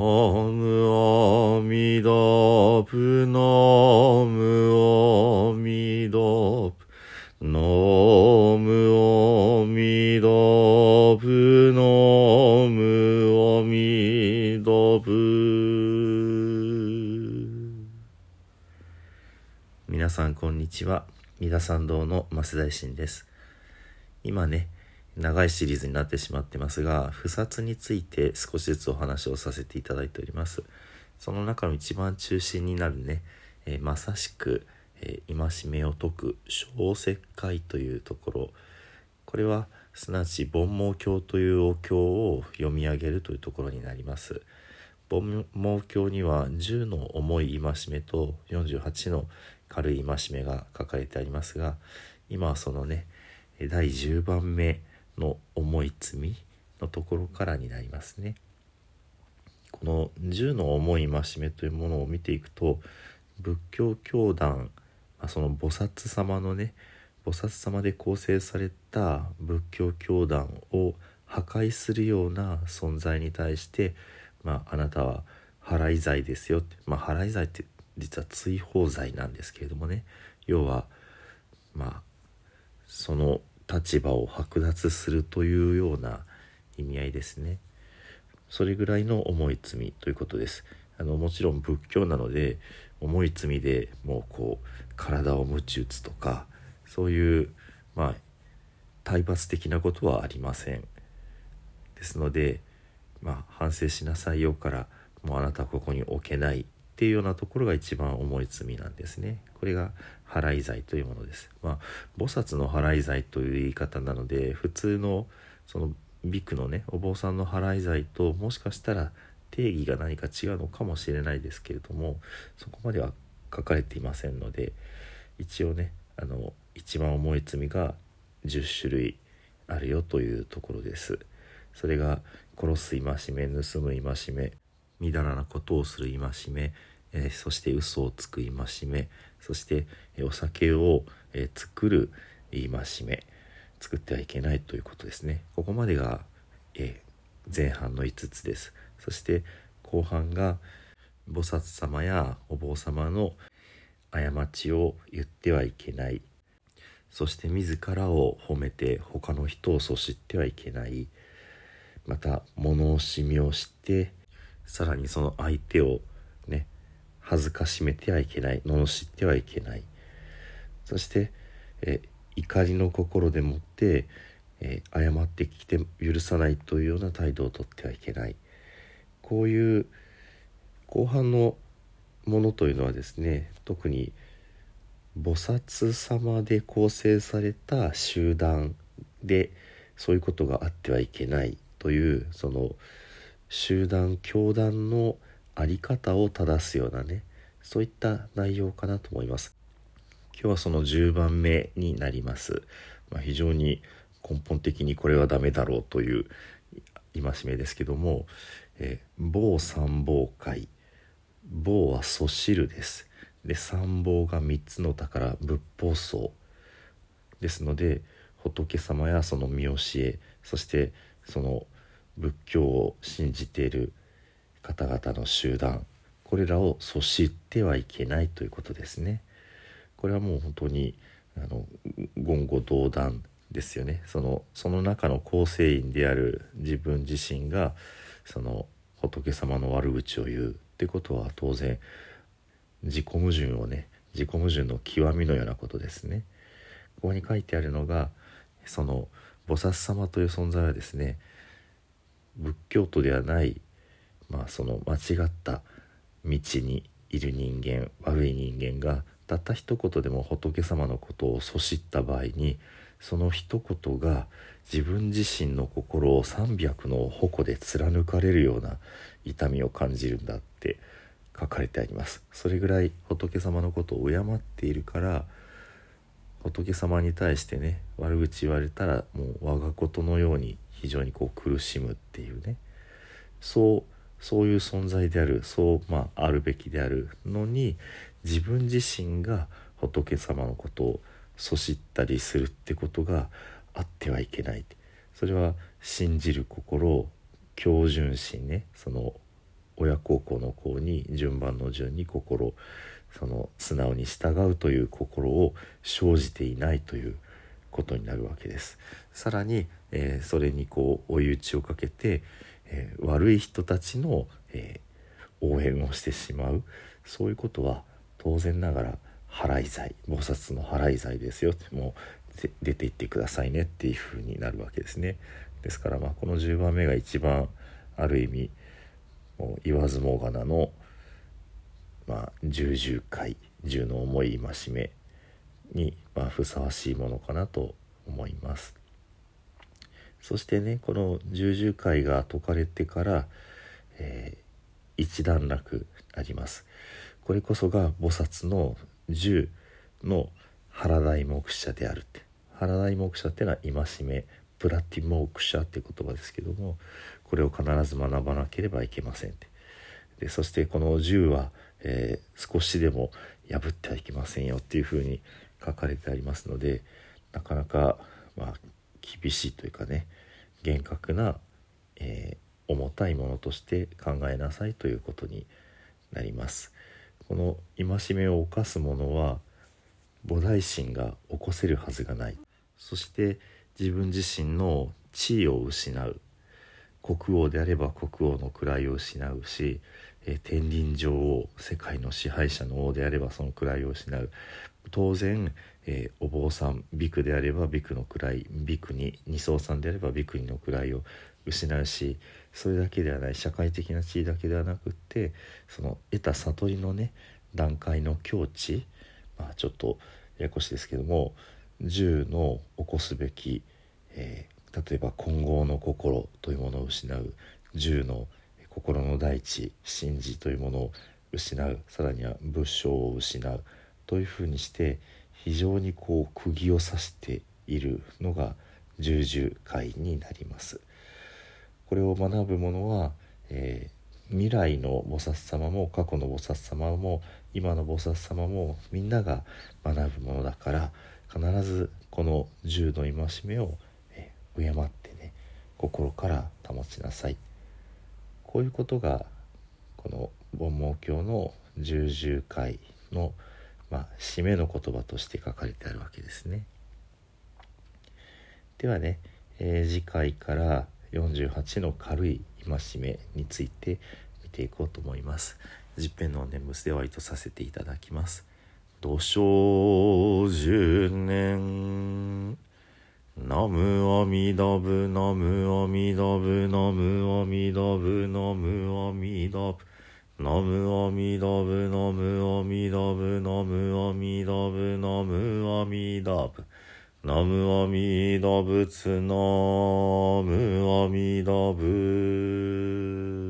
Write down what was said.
ムアミダプナムアミダプナムアミダプナムアミダプ皆さんこんにちは。三田参道の増大臣です。今ね長いシリーズになってしまってますが不殺について少しずつお話をさせていただいております。その中の一番中心になるね、えーまさしく、えー戒めを解く小石会というところ。これはすなわち煩悩経というお経を読み上げるというところになります。煩悩経には10の重い戒めと48の軽い戒めが書かれてありますが今はそのね第10番目の重い罪のところからになりますね。この10の重い戒めというものを見ていくと仏教教団、ま、その菩薩様のね菩薩様で構成された仏教教団を破壊するような存在に対して、まあ、あなたは払い罪ですよって、まあ、払い罪って実は追放罪なんですけれどもね要はまあその立場を剥奪するというような意味合いですね。それぐらいの重い罪ということです。あのもちろん仏教なので重い罪でもうこう体を鞭打つとかそういうまあ体罰的なことはありません。ですのでまあ反省しなさいよからもうあなたはここに置けないっていうようなところが一番重い罪なんですね。これが払い罪というものです。まあ菩薩の払い罪という言い方なので普通のそのビクのねお坊さんの払い罪ともしかしたら定義が何か違うのかもしれないですけれどもそこまでは書かれていませんので一応ねあの一番重い罪が10種類あるよというところです。それが殺す戒め盗む戒めみだらなことをする戒め、えーそして嘘をつく戒めそして、えお酒を、えー作る戒め作ってはいけないということですね。ここまでが、え前半の5つです。そして後半が菩薩様やお坊様の過ちを言ってはいけない。そして自らを褒めて他の人をそしってはいけない。また物惜しみをしてさらにその相手をね恥ずかしめてはいけない罵ってはいけない。そしてえ怒りの心でもって、え謝ってきて許さないというような態度をとってはいけない。こういう後半のものというのはですね特に菩薩様で構成された集団でそういうことがあってはいけないというその集団教団の在り方を正すようなねそういった内容かなと思います。今日はその10番目になります、まあ、非常に根本的にこれはダメだろうという戒めですけども「えー某三宝会」某はそしるです。で三宝が3つの宝仏法僧。ですので仏様やその見教えそしてその仏教を信じている方々の集団これらをそしってはいけないということですね。これはもう本当にあの言語道断ですよねそのその中の構成員である自分自身がその仏様の悪口を言うってことは当然自己矛盾をね自己矛盾の極みのようなことですね。ここに書いてあるのがその菩薩様という存在はですね仏教徒ではない、まあ、その間違った道にいる人間悪い人間がたった一言でも仏様のことをそしった場合にその一言が自分自身の心を300の矛で貫かれるような痛みを感じるんだって書かれてあります。それぐらい仏様のことを敬っているから仏様に対してね悪口言われたらもう我がことのように非常にこう苦しむっていうね。そうそういう存在であるそうまああるべきであるのに自分自身が仏様のことをそしったりするってことがあってはいけない。それは信じる心強純心ね。その親孝行の子に順番の順に心その素直に従うという心を生じていないということになるわけです。さらに、えー、それにこう追い打ちをかけて、えー、悪い人たちの、えー、応援をしてしまうそういうことは当然ながら払い罪菩薩の払い罪ですよってもう出て行ってくださいねっていうふうになるわけですね。ですからまあこの10番目が一番ある意味もう言わずもがなの、まあ、重々回重の重い戒めに、まあ、ふさわしいものかなと思います。そしてねこの重々回が解かれてから、えー、一段落あります。これこそが菩薩の十の原題目者であるって原題目者っていうのは戒めプラティモークシャって言葉ですけどもこれを必ず学ばなければいけませんってでそしてこの銃は、えー、少しでも破ってはいけませんよっていうふうに書かれてありますのでなかなか、まあ、厳しいというかね厳格な、えー、重たいものとして考えなさいということになります。この戒めを犯す者は菩提心が起こせるはずがないそして自分自身の地位を失う国王であれば国王の位を失うし、え天輪女王世界の支配者の王であればその位を失う。当然、えー、お坊さんビクであればビクの位ビクに二層さんであればビクにの位を失うしそれだけではない社会的な地位だけではなくってその得た悟りのね段階の境地、まあ、ちょっとややこしいですけども銃の起こすべき、えー、例えば混合の心というものを失う銃の心の大地神事というものを失うさらには仏性を失うというふうにして非常にこう釘を刺しているのが十々回になります。これを学ぶ者は、えー、未来の菩薩様も過去の菩薩様も今の菩薩様もみんなが学ぶものだから必ずこの十の戒めを、敬ってね心から保ちなさい。こういうことがこの煩悩経の十々回の、まあ、締めの言葉として書かれてあるわけですね。ではね、えー、次回から48の軽い戒めについて見ていこうと思います。十編の念仏では意図させていただきます。土生十年。ナムアミダブナムアミダブナムアミダブナムアミダブナムアミダブナムアミダブナムアミダブナムアミダブナムアミダ仏ナムアミダ仏